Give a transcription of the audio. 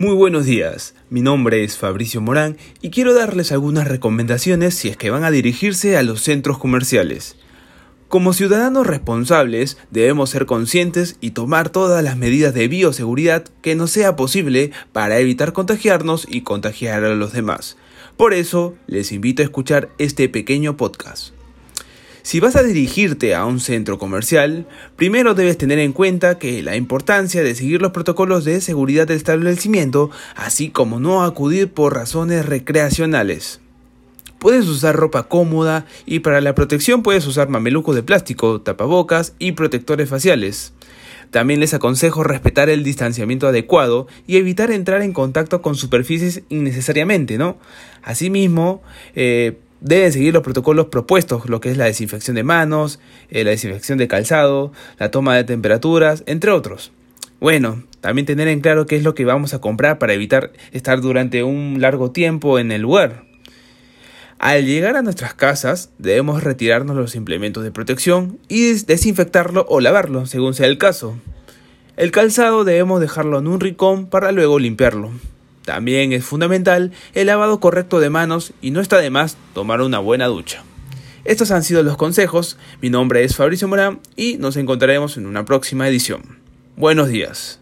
Muy buenos días, mi nombre es Fabricio Morán y quiero darles algunas recomendaciones si es que van a dirigirse a los centros comerciales. Como ciudadanos responsables debemos ser conscientes y tomar todas las medidas de bioseguridad que nos sea posible para evitar contagiarnos y contagiar a los demás. Por eso les invito a escuchar este pequeño podcast. Si vas a dirigirte a un centro comercial, primero debes tener en cuenta que la importancia de seguir los protocolos de seguridad del establecimiento, así como no acudir por razones recreacionales. Puedes usar ropa cómoda y para la protección puedes usar mamelucos de plástico, tapabocas y protectores faciales. También les aconsejo respetar el distanciamiento adecuado y evitar entrar en contacto con superficies innecesariamente, ¿no? Asimismo, eh, deben seguir los protocolos propuestos, lo que es la desinfección de manos, eh, la desinfección de calzado, la toma de temperaturas, entre otros. Bueno, también tener en claro qué es lo que vamos a comprar para evitar estar durante un largo tiempo en el lugar. Al llegar a nuestras casas debemos retirarnos los implementos de protección y desinfectarlo o lavarlo, según sea el caso. El calzado debemos dejarlo en un rincón para luego limpiarlo. También es fundamental el lavado correcto de manos y no está de más tomar una buena ducha. Estos han sido los consejos, mi nombre es Fabricio Morán y nos encontraremos en una próxima edición. Buenos días.